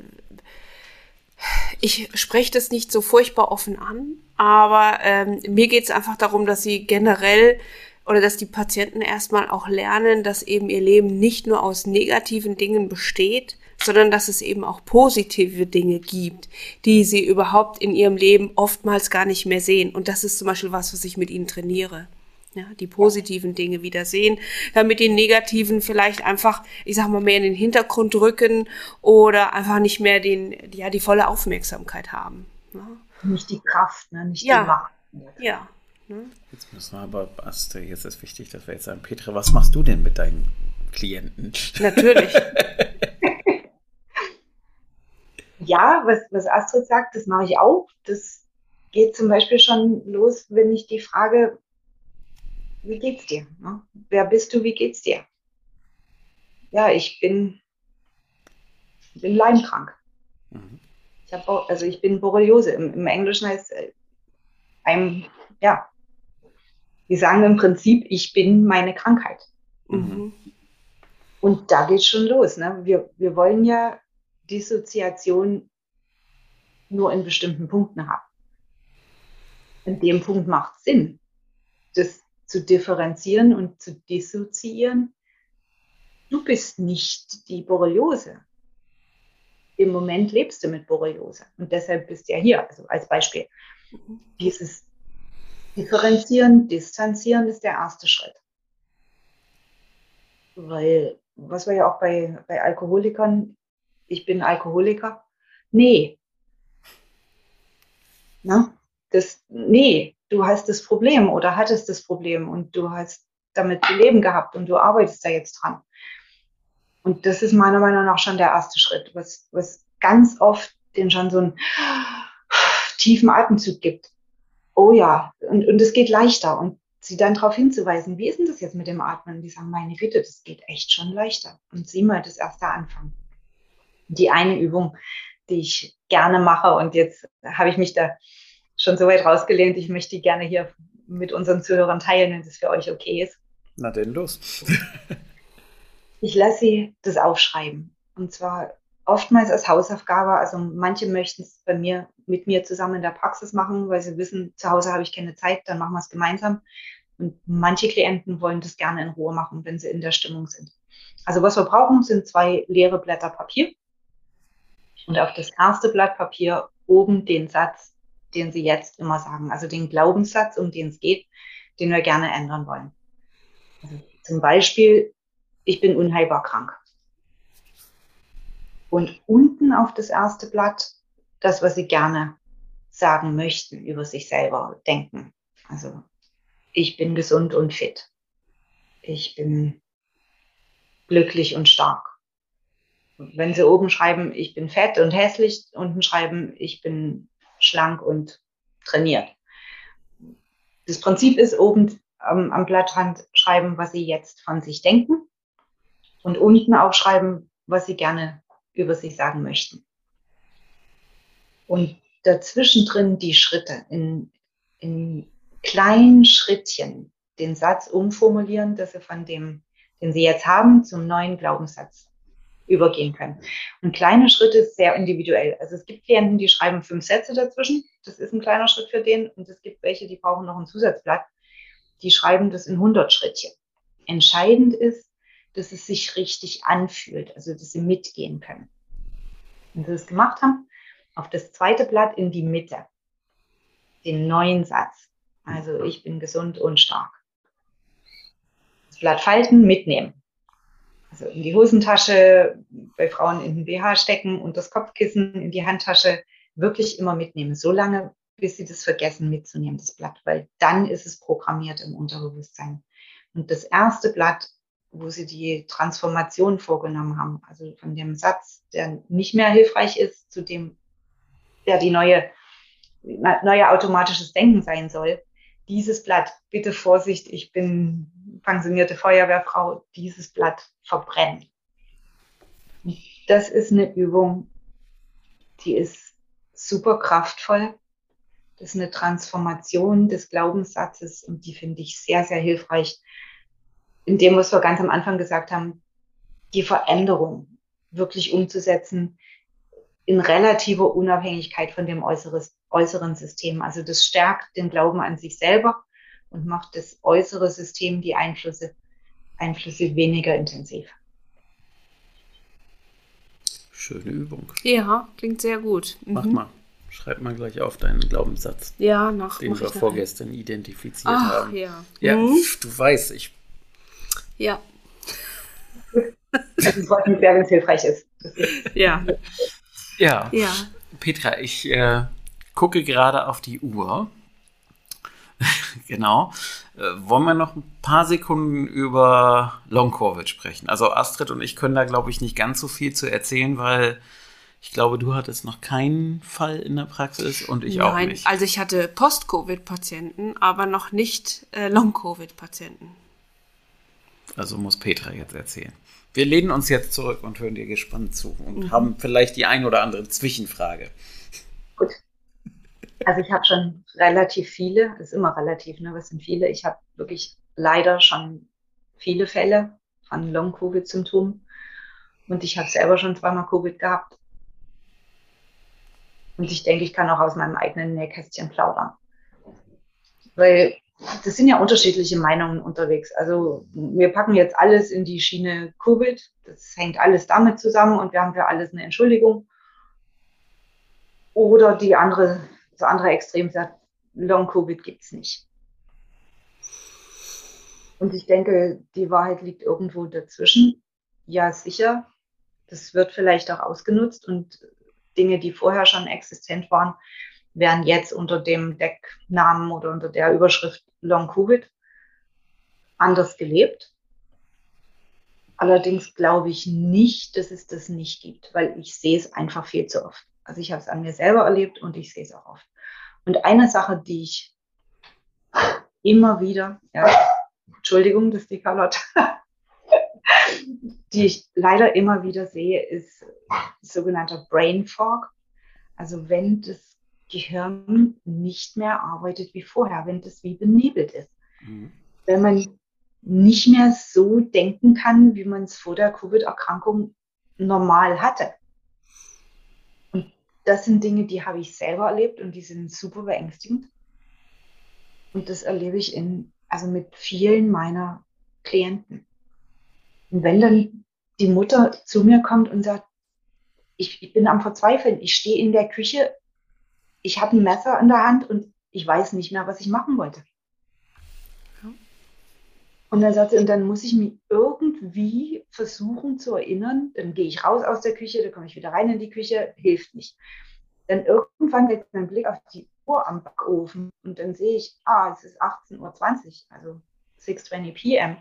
ich spreche das nicht so furchtbar offen an, aber ähm, mir geht es einfach darum, dass sie generell oder dass die Patienten erstmal auch lernen, dass eben ihr Leben nicht nur aus negativen Dingen besteht, sondern dass es eben auch positive Dinge gibt, die sie überhaupt in ihrem Leben oftmals gar nicht mehr sehen. Und das ist zum Beispiel was, was ich mit ihnen trainiere. Ja, die positiven Dinge wieder sehen, damit die negativen vielleicht einfach, ich sag mal, mehr in den Hintergrund rücken oder einfach nicht mehr den, ja, die volle Aufmerksamkeit haben. Ja. Nicht die Kraft, ne? nicht ja. die Macht. Ja. Ne? Jetzt müssen wir aber, Astrid, jetzt ist wichtig, dass wir jetzt sagen, Petra, was machst du denn mit deinen Klienten? Natürlich. ja, was, was Astrid sagt, das mache ich auch. Das geht zum Beispiel schon los, wenn ich die Frage, wie geht's dir? Ne? Wer bist du, wie geht's dir? Ja, ich bin, bin leimkrank. Mhm. Ich hab, also ich bin Borreliose. Im, Im, Englischen heißt äh, einem, ja, wir sagen im Prinzip, ich bin meine Krankheit. Mhm. Und da geht's schon los. Ne? Wir, wir wollen ja Dissoziation nur in bestimmten Punkten haben. In dem Punkt macht es Sinn, das zu differenzieren und zu dissoziieren. Du bist nicht die Borreliose. Im Moment lebst du mit Borreliose und deshalb bist du ja hier, also als Beispiel. Dieses Differenzieren, Distanzieren ist der erste Schritt. Weil, was wir ja auch bei, bei Alkoholikern ich bin Alkoholiker. Nee. Na, das, nee, du hast das Problem oder hattest das Problem und du hast damit zu leben gehabt und du arbeitest da jetzt dran. Und das ist meiner Meinung nach schon der erste Schritt, was, was ganz oft den schon so einen tiefen Atemzug gibt. Oh ja, und, und es geht leichter. Und sie dann darauf hinzuweisen, wie ist denn das jetzt mit dem Atmen? Die sagen, meine Güte, das geht echt schon leichter. Und sieh mal das erste Anfang die eine Übung, die ich gerne mache. Und jetzt habe ich mich da schon so weit rausgelehnt. Ich möchte die gerne hier mit unseren Zuhörern teilen, wenn das für euch okay ist. Na denn los. ich lasse sie das aufschreiben. Und zwar oftmals als Hausaufgabe. Also manche möchten es bei mir mit mir zusammen in der Praxis machen, weil sie wissen, zu Hause habe ich keine Zeit, dann machen wir es gemeinsam. Und manche Klienten wollen das gerne in Ruhe machen, wenn sie in der Stimmung sind. Also was wir brauchen, sind zwei leere Blätter Papier und auf das erste Blatt Papier oben den Satz, den Sie jetzt immer sagen, also den Glaubenssatz, um den es geht, den wir gerne ändern wollen. Also zum Beispiel, ich bin unheilbar krank. Und unten auf das erste Blatt das, was Sie gerne sagen möchten über sich selber, denken. Also ich bin gesund und fit. Ich bin glücklich und stark wenn sie oben schreiben, ich bin fett und hässlich, unten schreiben, ich bin schlank und trainiert. Das Prinzip ist oben am, am Blattrand schreiben, was sie jetzt von sich denken und unten auch schreiben, was sie gerne über sich sagen möchten. Und dazwischen drin die Schritte in, in kleinen Schrittchen den Satz umformulieren, dass sie von dem, den sie jetzt haben, zum neuen Glaubenssatz übergehen können. Und kleine Schritte ist sehr individuell. Also es gibt Klienten, die schreiben fünf Sätze dazwischen. Das ist ein kleiner Schritt für den. Und es gibt welche, die brauchen noch ein Zusatzblatt. Die schreiben das in 100 Schrittchen. Entscheidend ist, dass es sich richtig anfühlt, also dass sie mitgehen können. Wenn sie das gemacht haben, auf das zweite Blatt in die Mitte, den neuen Satz. Also ich bin gesund und stark. Das Blatt falten, mitnehmen also in die Hosentasche, bei Frauen in den BH stecken und das Kopfkissen in die Handtasche wirklich immer mitnehmen, so lange, bis sie das vergessen mitzunehmen, das Blatt, weil dann ist es programmiert im Unterbewusstsein. Und das erste Blatt, wo sie die Transformation vorgenommen haben, also von dem Satz, der nicht mehr hilfreich ist, zu dem, der die neue, neue automatisches Denken sein soll, dieses Blatt, bitte Vorsicht, ich bin pensionierte Feuerwehrfrau, dieses Blatt verbrennen. Das ist eine Übung, die ist super kraftvoll. Das ist eine Transformation des Glaubenssatzes und die finde ich sehr, sehr hilfreich. In dem, was wir ganz am Anfang gesagt haben, die Veränderung wirklich umzusetzen in relativer Unabhängigkeit von dem äußeres, äußeren System. Also das stärkt den Glauben an sich selber und macht das äußere System die Einflüsse, Einflüsse weniger intensiv. Schöne Übung. Ja, klingt sehr gut. Mhm. Mach mal. Schreib mal gleich auf deinen Glaubenssatz. Ja, nach. Den wir vorgestern nachher. identifiziert Ach, haben. Ja, ja mhm. du weißt, ich. Ja. Also es freut mich sehr, wenn es hilfreich ist. Ja. Ja. Ja. Petra, ich äh, gucke gerade auf die Uhr. genau. Äh, wollen wir noch ein paar Sekunden über Long-Covid sprechen? Also Astrid und ich können da, glaube ich, nicht ganz so viel zu erzählen, weil ich glaube, du hattest noch keinen Fall in der Praxis und ich Nein, auch nicht. Also ich hatte Post-Covid-Patienten, aber noch nicht äh, Long-Covid-Patienten. Also muss Petra jetzt erzählen. Wir lehnen uns jetzt zurück und hören dir gespannt zu und mhm. haben vielleicht die ein oder andere Zwischenfrage. Gut. Also ich habe schon relativ viele, ist immer relativ, ne? Was sind viele? Ich habe wirklich leider schon viele Fälle von Long-Covid-Symptomen. Und ich habe selber schon zweimal Covid gehabt. Und ich denke, ich kann auch aus meinem eigenen Nähkästchen plaudern. Weil das sind ja unterschiedliche Meinungen unterwegs. Also wir packen jetzt alles in die Schiene Covid. Das hängt alles damit zusammen und wir haben für alles eine Entschuldigung. Oder die andere, andere Extrem sagt, Long Covid gibt es nicht. Und ich denke, die Wahrheit liegt irgendwo dazwischen. Ja, sicher. Das wird vielleicht auch ausgenutzt und Dinge, die vorher schon existent waren, werden jetzt unter dem Decknamen oder unter der Überschrift Long Covid anders gelebt. Allerdings glaube ich nicht, dass es das nicht gibt, weil ich sehe es einfach viel zu oft. Also ich habe es an mir selber erlebt und ich sehe es auch oft. Und eine Sache, die ich immer wieder, ja, Entschuldigung, das ist die Carlotte, die ich leider immer wieder sehe, ist sogenannter Brain Fog. Also wenn das Gehirn nicht mehr arbeitet wie vorher, wenn das wie benebelt ist. Mhm. Wenn man nicht mehr so denken kann, wie man es vor der Covid-Erkrankung normal hatte. Das sind Dinge, die habe ich selber erlebt und die sind super beängstigend. Und das erlebe ich in, also mit vielen meiner Klienten. Und wenn dann die Mutter zu mir kommt und sagt, ich, ich bin am Verzweifeln, ich stehe in der Küche, ich habe ein Messer in der Hand und ich weiß nicht mehr, was ich machen wollte. Und dann sagt sie, und dann muss ich mich irgendwie versuchen zu erinnern, dann gehe ich raus aus der Küche, dann komme ich wieder rein in die Küche, hilft nicht. Dann irgendwann geht mein Blick auf die Uhr am Backofen und dann sehe ich, ah, es ist 18.20 Uhr, also 6.20 p.m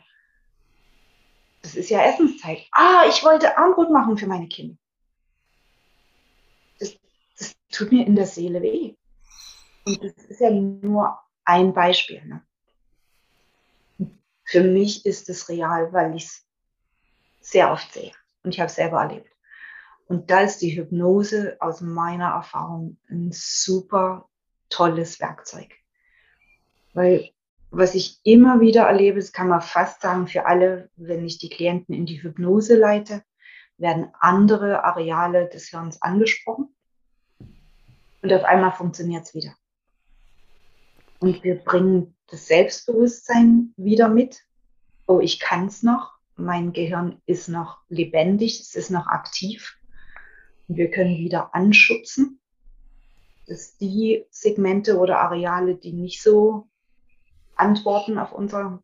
das ist ja Essenszeit. Ah, ich wollte Armbrot machen für meine Kinder. Das, das tut mir in der Seele weh. Und das ist ja nur ein Beispiel. Ne? Für mich ist es real, weil ich es sehr oft sehe. Und ich habe es selber erlebt. Und da ist die Hypnose aus meiner Erfahrung ein super tolles Werkzeug. Weil was ich immer wieder erlebe, das kann man fast sagen für alle, wenn ich die Klienten in die Hypnose leite, werden andere Areale des Hirns angesprochen und auf einmal funktioniert es wieder. Und wir bringen das Selbstbewusstsein wieder mit. Oh, ich kann es noch. Mein Gehirn ist noch lebendig, es ist noch aktiv. Und wir können wieder anschubsen, dass die Segmente oder Areale, die nicht so Antworten auf unser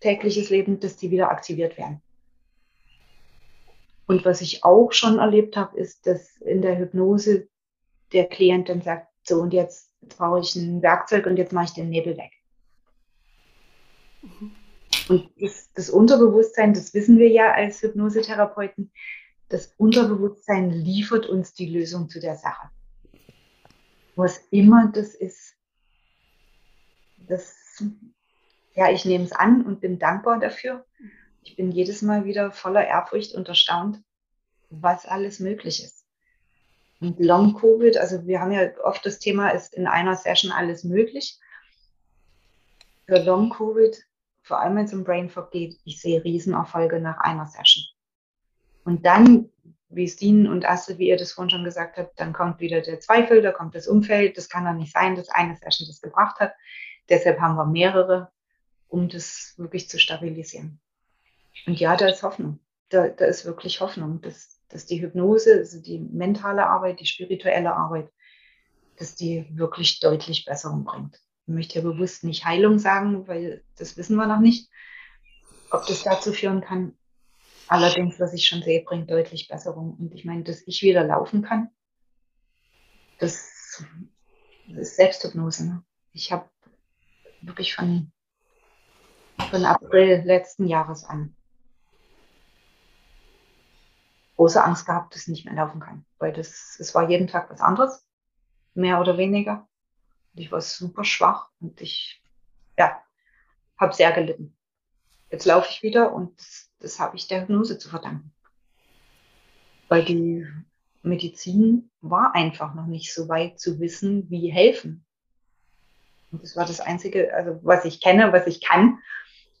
tägliches Leben, dass die wieder aktiviert werden. Und was ich auch schon erlebt habe, ist, dass in der Hypnose der Klient dann sagt, so und jetzt, brauche ich ein Werkzeug und jetzt mache ich den Nebel weg. Mhm. Und das, das Unterbewusstsein, das wissen wir ja als Hypnosetherapeuten, das Unterbewusstsein liefert uns die Lösung zu der Sache. Was immer das ist, das ja, ich nehme es an und bin dankbar dafür. Ich bin jedes Mal wieder voller Ehrfurcht und erstaunt, was alles möglich ist. Und Long Covid, also wir haben ja oft das Thema, ist in einer Session alles möglich. Für Long Covid, vor allem wenn es um Brain Fog geht, ich sehe Riesenerfolge nach einer Session. Und dann, wie Stine und Astrid, wie ihr das vorhin schon gesagt habt, dann kommt wieder der Zweifel, da kommt das Umfeld. Das kann doch nicht sein, dass eine Session das gebracht hat. Deshalb haben wir mehrere, um das wirklich zu stabilisieren. Und ja, da ist Hoffnung. Da, da ist wirklich Hoffnung, dass, dass die Hypnose, also die mentale Arbeit, die spirituelle Arbeit, dass die wirklich deutlich Besserung bringt. Ich möchte ja bewusst nicht Heilung sagen, weil das wissen wir noch nicht, ob das dazu führen kann. Allerdings, was ich schon sehe, bringt deutlich Besserung. Und ich meine, dass ich wieder laufen kann, das, ist Selbsthypnose. Ne? Ich habe wirklich von, von April letzten Jahres an große Angst gehabt, dass ich nicht mehr laufen kann. Weil das, es war jeden Tag was anderes, mehr oder weniger. Und ich war super schwach und ich, ja, habe sehr gelitten. Jetzt laufe ich wieder und das, das habe ich der Hypnose zu verdanken. Weil die Medizin war einfach noch nicht so weit zu wissen, wie helfen. Und das war das Einzige, also was ich kenne, was ich kann,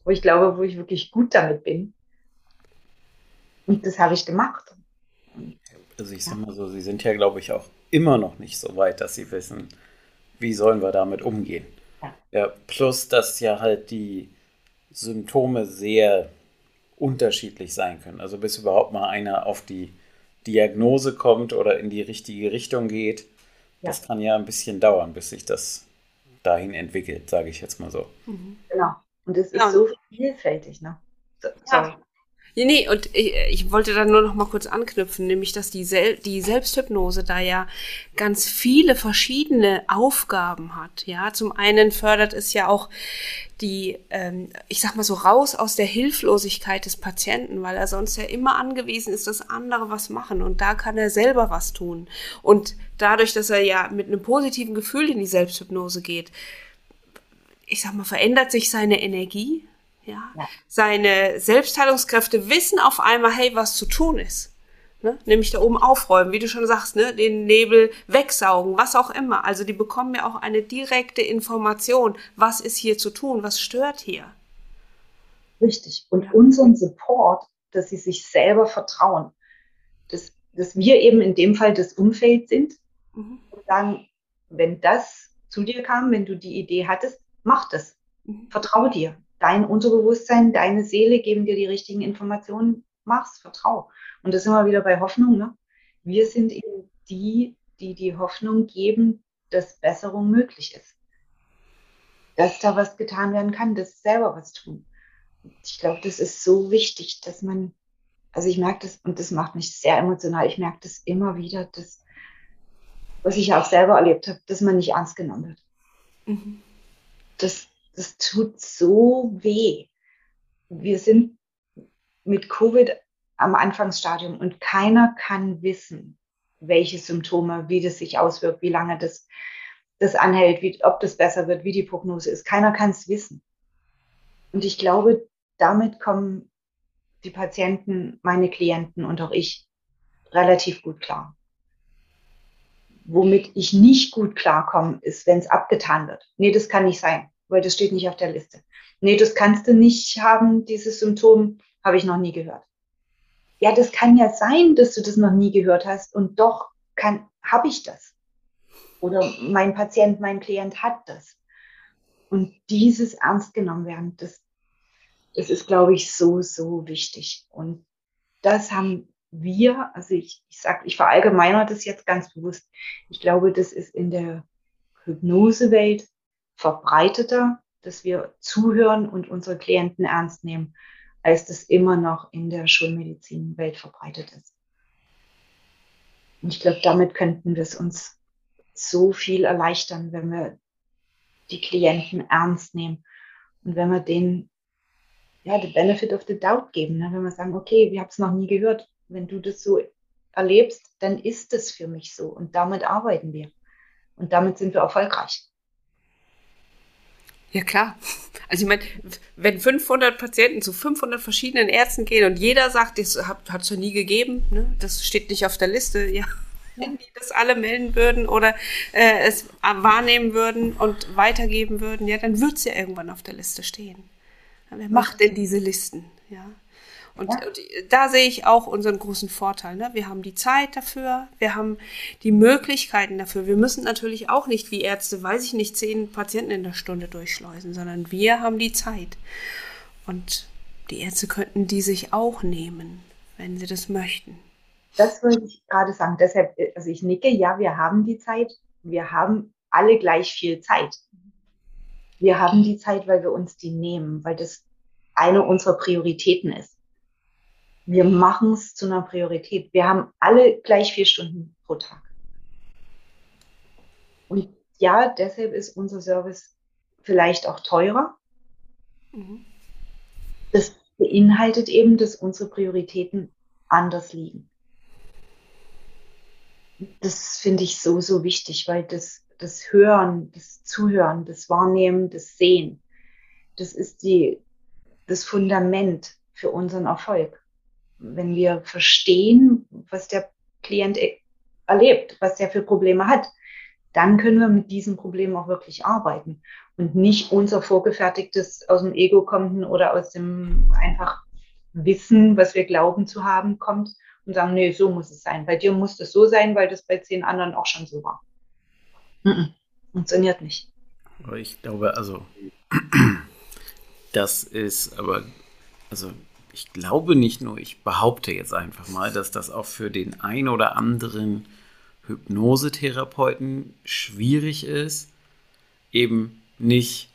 wo ich glaube, wo ich wirklich gut damit bin. Und das habe ich gemacht. Also ich sag mal so, Sie sind ja, glaube ich, auch immer noch nicht so weit, dass Sie wissen, wie sollen wir damit umgehen. Ja. ja, plus, dass ja halt die Symptome sehr unterschiedlich sein können. Also bis überhaupt mal einer auf die Diagnose kommt oder in die richtige Richtung geht, ja. das kann ja ein bisschen dauern, bis sich das dahin entwickelt, sage ich jetzt mal so. Mhm. Genau. Und es ist ja. so vielfältig, ne? So, ja. Nee, nee, und ich, ich wollte da nur noch mal kurz anknüpfen, nämlich, dass die, Sel die Selbsthypnose da ja ganz viele verschiedene Aufgaben hat. Ja, zum einen fördert es ja auch die, ähm, ich sag mal so, raus aus der Hilflosigkeit des Patienten, weil er sonst ja immer angewiesen ist, dass andere was machen und da kann er selber was tun. Und dadurch, dass er ja mit einem positiven Gefühl in die Selbsthypnose geht, ich sag mal, verändert sich seine Energie, ja? ja. Seine Selbstheilungskräfte wissen auf einmal, hey, was zu tun ist. Ne? Nämlich da oben aufräumen, wie du schon sagst, ne? den Nebel wegsaugen, was auch immer. Also die bekommen ja auch eine direkte Information, was ist hier zu tun, was stört hier. Richtig. Und unseren Support, dass sie sich selber vertrauen, dass, dass wir eben in dem Fall das Umfeld sind mhm. und sagen, wenn das zu dir kam, wenn du die Idee hattest, mach das. Mhm. Vertraue dir dein Unterbewusstsein, deine Seele geben dir die richtigen Informationen, mach's, vertrau. Und das wir wieder bei Hoffnung. Ne? Wir sind eben die, die die Hoffnung geben, dass Besserung möglich ist. Dass da was getan werden kann, dass selber was tun. Ich glaube, das ist so wichtig, dass man, also ich merke das, und das macht mich sehr emotional, ich merke das immer wieder, dass, was ich auch selber erlebt habe, dass man nicht ernst genommen wird. Mhm. Das, das tut so weh. Wir sind mit Covid am Anfangsstadium und keiner kann wissen, welche Symptome, wie das sich auswirkt, wie lange das, das anhält, wie, ob das besser wird, wie die Prognose ist. Keiner kann es wissen. Und ich glaube, damit kommen die Patienten, meine Klienten und auch ich relativ gut klar. Womit ich nicht gut klarkomme, ist, wenn es abgetan wird. Nee, das kann nicht sein weil das steht nicht auf der Liste. Nee, das kannst du nicht haben, dieses Symptom habe ich noch nie gehört. Ja, das kann ja sein, dass du das noch nie gehört hast und doch habe ich das. Oder mein Patient, mein Klient hat das. Und dieses ernst genommen werden, das, das ist, glaube ich, so, so wichtig. Und das haben wir, also ich, ich sage, ich verallgemeiner das jetzt ganz bewusst. Ich glaube, das ist in der Hypnosewelt verbreiteter, dass wir zuhören und unsere Klienten ernst nehmen, als das immer noch in der Schulmedizin welt verbreitet ist. Und ich glaube, damit könnten wir es uns so viel erleichtern, wenn wir die Klienten ernst nehmen und wenn wir denen ja, the benefit of the doubt geben. Ne? Wenn wir sagen, okay, wir haben es noch nie gehört. Wenn du das so erlebst, dann ist es für mich so. Und damit arbeiten wir. Und damit sind wir erfolgreich. Ja, klar. Also ich meine, wenn 500 Patienten zu 500 verschiedenen Ärzten gehen und jeder sagt, das hat es ja nie gegeben, ne? das steht nicht auf der Liste, ja, wenn die das alle melden würden oder äh, es wahrnehmen würden und weitergeben würden, ja, dann wird es ja irgendwann auf der Liste stehen. Wer macht denn diese Listen? Ja. Und, ja. und, da sehe ich auch unseren großen Vorteil. Ne? Wir haben die Zeit dafür, wir haben die Möglichkeiten dafür. Wir müssen natürlich auch nicht wie Ärzte, weiß ich nicht, zehn Patienten in der Stunde durchschleusen, sondern wir haben die Zeit. Und die Ärzte könnten die sich auch nehmen, wenn sie das möchten. Das wollte ich gerade sagen. Deshalb, also ich nicke, ja, wir haben die Zeit. Wir haben alle gleich viel Zeit. Wir haben die Zeit, weil wir uns die nehmen, weil das eine unserer Prioritäten ist. Wir machen es zu einer Priorität. Wir haben alle gleich vier Stunden pro Tag. Und ja, deshalb ist unser Service vielleicht auch teurer. Mhm. Das beinhaltet eben, dass unsere Prioritäten anders liegen. Das finde ich so, so wichtig, weil das, das Hören, das Zuhören, das Wahrnehmen, das Sehen, das ist die, das Fundament für unseren Erfolg. Wenn wir verstehen, was der Klient e-, erlebt, was er für Probleme hat, dann können wir mit diesen Problemen auch wirklich arbeiten und nicht unser vorgefertigtes aus dem Ego kommenden oder aus dem einfach Wissen, was wir glauben zu haben, kommt und sagen, nee, so muss es sein. Bei dir muss es so sein, weil das bei zehn anderen auch schon so war. Mm -mm, funktioniert nicht. Ich glaube, also das ist aber, also ich glaube nicht nur, ich behaupte jetzt einfach mal, dass das auch für den ein oder anderen Hypnosetherapeuten schwierig ist, eben nicht,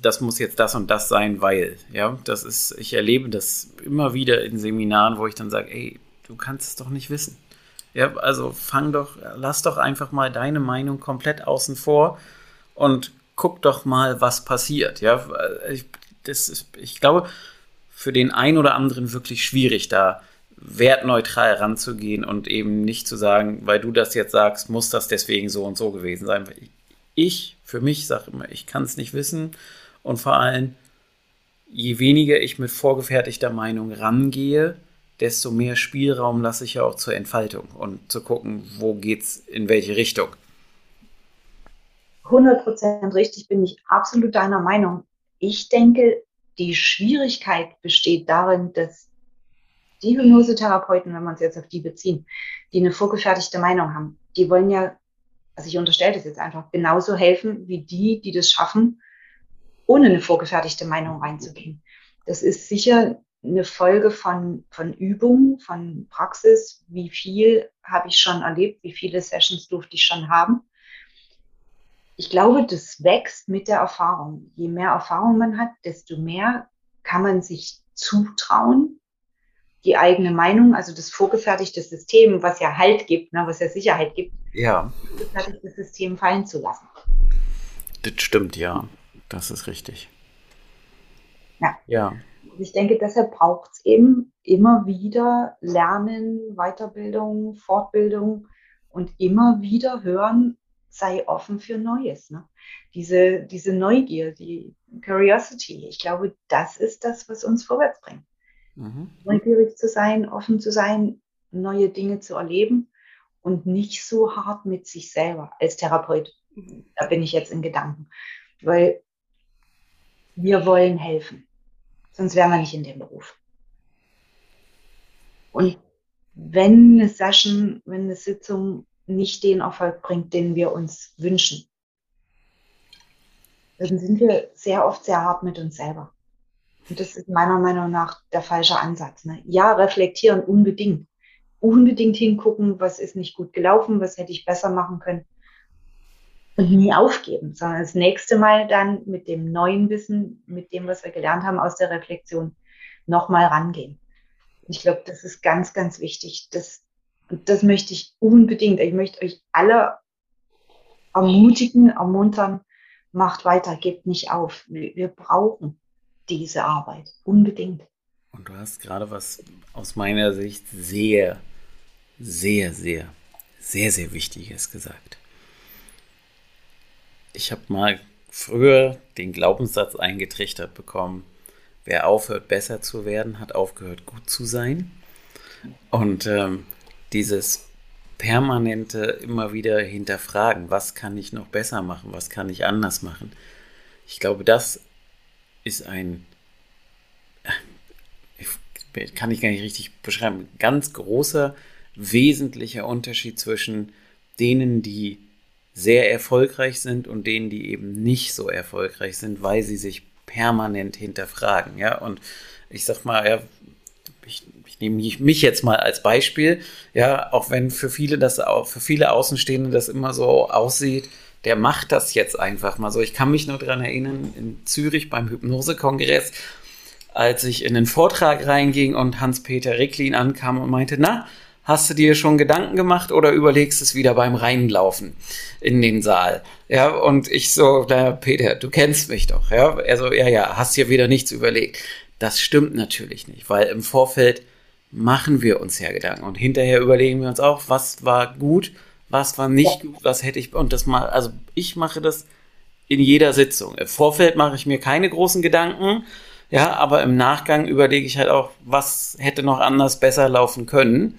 das muss jetzt das und das sein, weil, ja, das ist, ich erlebe das immer wieder in Seminaren, wo ich dann sage, ey, du kannst es doch nicht wissen. Ja, also fang doch, lass doch einfach mal deine Meinung komplett außen vor und guck doch mal, was passiert. Ja, ich, das ist, ich glaube, für den einen oder anderen wirklich schwierig, da wertneutral ranzugehen und eben nicht zu sagen, weil du das jetzt sagst, muss das deswegen so und so gewesen sein. Ich für mich sage immer, ich kann es nicht wissen und vor allem, je weniger ich mit vorgefertigter Meinung rangehe, desto mehr Spielraum lasse ich ja auch zur Entfaltung und zu gucken, wo geht's in welche Richtung. 100% richtig bin ich absolut deiner Meinung. Ich denke, die Schwierigkeit besteht darin, dass die Hypnosetherapeuten, wenn man es jetzt auf die beziehen, die eine vorgefertigte Meinung haben, die wollen ja, also ich unterstelle das jetzt einfach, genauso helfen wie die, die das schaffen, ohne eine vorgefertigte Meinung reinzugehen. Das ist sicher eine Folge von, von Übung, von Praxis. Wie viel habe ich schon erlebt? Wie viele Sessions durfte ich schon haben? Ich glaube, das wächst mit der Erfahrung. Je mehr Erfahrung man hat, desto mehr kann man sich zutrauen, die eigene Meinung, also das vorgefertigte System, was ja Halt gibt, ne, was ja Sicherheit gibt, ja. das vorgefertigte System fallen zu lassen. Das stimmt, ja. Das ist richtig. Ja. ja. Ich denke, deshalb braucht es eben immer wieder Lernen, Weiterbildung, Fortbildung und immer wieder hören, sei offen für Neues. Ne? Diese, diese Neugier, die Curiosity, ich glaube, das ist das, was uns vorwärts bringt. Mhm. Neugierig zu sein, offen zu sein, neue Dinge zu erleben und nicht so hart mit sich selber als Therapeut. Mhm. Da bin ich jetzt in Gedanken. Weil wir wollen helfen. Sonst wären wir nicht in dem Beruf. Und wenn eine Session, wenn eine Sitzung nicht den Erfolg bringt, den wir uns wünschen, dann sind wir sehr oft sehr hart mit uns selber. Und das ist meiner Meinung nach der falsche Ansatz. Ne? Ja, reflektieren unbedingt. Unbedingt hingucken, was ist nicht gut gelaufen, was hätte ich besser machen können. Und nie aufgeben, sondern das nächste Mal dann mit dem neuen Wissen, mit dem, was wir gelernt haben aus der Reflexion, nochmal rangehen. Ich glaube, das ist ganz, ganz wichtig. Das, das möchte ich unbedingt. Ich möchte euch alle ermutigen, ermuntern, macht weiter, gebt nicht auf. Wir brauchen diese Arbeit. Unbedingt. Und du hast gerade was aus meiner Sicht sehr, sehr, sehr, sehr, sehr Wichtiges gesagt. Ich habe mal früher den Glaubenssatz eingetrichtert bekommen, wer aufhört, besser zu werden, hat aufgehört, gut zu sein. Und ähm, dieses permanente immer wieder hinterfragen, was kann ich noch besser machen, was kann ich anders machen. Ich glaube, das ist ein, kann ich gar nicht richtig beschreiben, ganz großer, wesentlicher Unterschied zwischen denen, die sehr erfolgreich sind und denen, die eben nicht so erfolgreich sind, weil sie sich permanent hinterfragen, ja. Und ich sag mal, ja, ich, ich nehme mich jetzt mal als Beispiel, ja, auch wenn für viele das auch, für viele Außenstehende das immer so aussieht, der macht das jetzt einfach mal so. Ich kann mich nur daran erinnern, in Zürich beim Hypnosekongress, als ich in den Vortrag reinging und Hans-Peter Ricklin ankam und meinte, na, Hast du dir schon Gedanken gemacht oder überlegst es wieder beim Reinlaufen in den Saal? Ja, und ich so, na, Peter, du kennst mich doch, ja? Er so, ja, ja, hast dir wieder nichts überlegt. Das stimmt natürlich nicht, weil im Vorfeld machen wir uns ja Gedanken und hinterher überlegen wir uns auch, was war gut, was war nicht gut, was hätte ich, und das mal, also ich mache das in jeder Sitzung. Im Vorfeld mache ich mir keine großen Gedanken, ja, aber im Nachgang überlege ich halt auch, was hätte noch anders besser laufen können.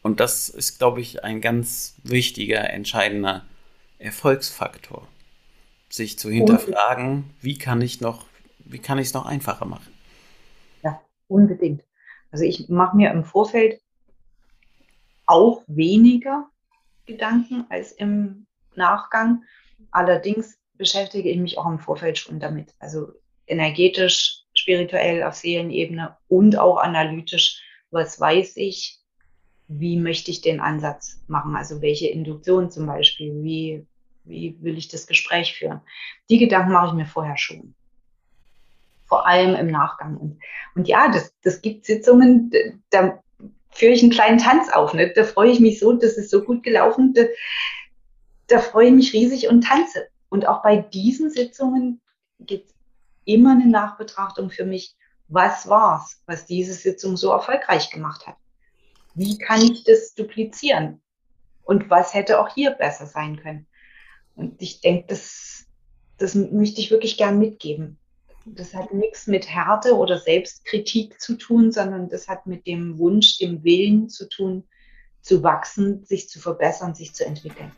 Und das ist, glaube ich, ein ganz wichtiger, entscheidender Erfolgsfaktor. Sich zu hinterfragen, wie kann ich noch, wie kann ich es noch einfacher machen? Ja, unbedingt. Also ich mache mir im Vorfeld auch weniger Gedanken als im Nachgang. Allerdings beschäftige ich mich auch im Vorfeld schon damit. Also energetisch, spirituell auf Seelenebene und auch analytisch. Was weiß ich? wie möchte ich den Ansatz machen? Also welche Induktion zum Beispiel? Wie, wie will ich das Gespräch führen? Die Gedanken mache ich mir vorher schon. Vor allem im Nachgang. Und, und ja, das, das gibt Sitzungen, da führe ich einen kleinen Tanz auf. Ne? Da freue ich mich so, das ist so gut gelaufen. Da, da freue ich mich riesig und tanze. Und auch bei diesen Sitzungen gibt es immer eine Nachbetrachtung für mich. Was war's, was diese Sitzung so erfolgreich gemacht hat? wie kann ich das duplizieren? Und was hätte auch hier besser sein können? Und ich denke, das, das möchte ich wirklich gern mitgeben. Das hat nichts mit Härte oder Selbstkritik zu tun, sondern das hat mit dem Wunsch, dem Willen zu tun, zu wachsen, sich zu verbessern, sich zu entwickeln.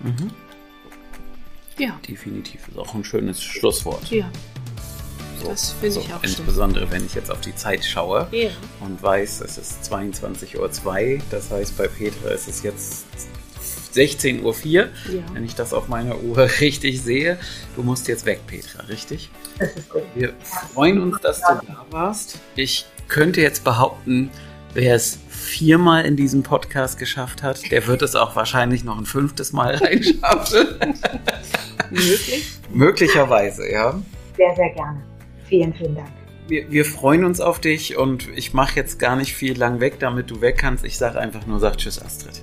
Mhm. Ja. Definitiv. Ist auch ein schönes Schlusswort. Ja. So, das finde so, ich auch Insbesondere, schön. wenn ich jetzt auf die Zeit schaue yeah. und weiß, es ist 22.02 Uhr. Das heißt, bei Petra ist es jetzt 16.04 Uhr, ja. wenn ich das auf meiner Uhr richtig sehe. Du musst jetzt weg, Petra, richtig? Das ist gut. Wir freuen uns, dass du da warst. Ich könnte jetzt behaupten, wer es viermal in diesem Podcast geschafft hat, der wird es auch wahrscheinlich noch ein fünftes Mal reinschaffen. Möglich? Möglicherweise, ja. Sehr, sehr gerne. Vielen, vielen Dank. Wir, wir freuen uns auf dich und ich mache jetzt gar nicht viel lang weg, damit du weg kannst. Ich sage einfach nur, sag Tschüss, Astrid.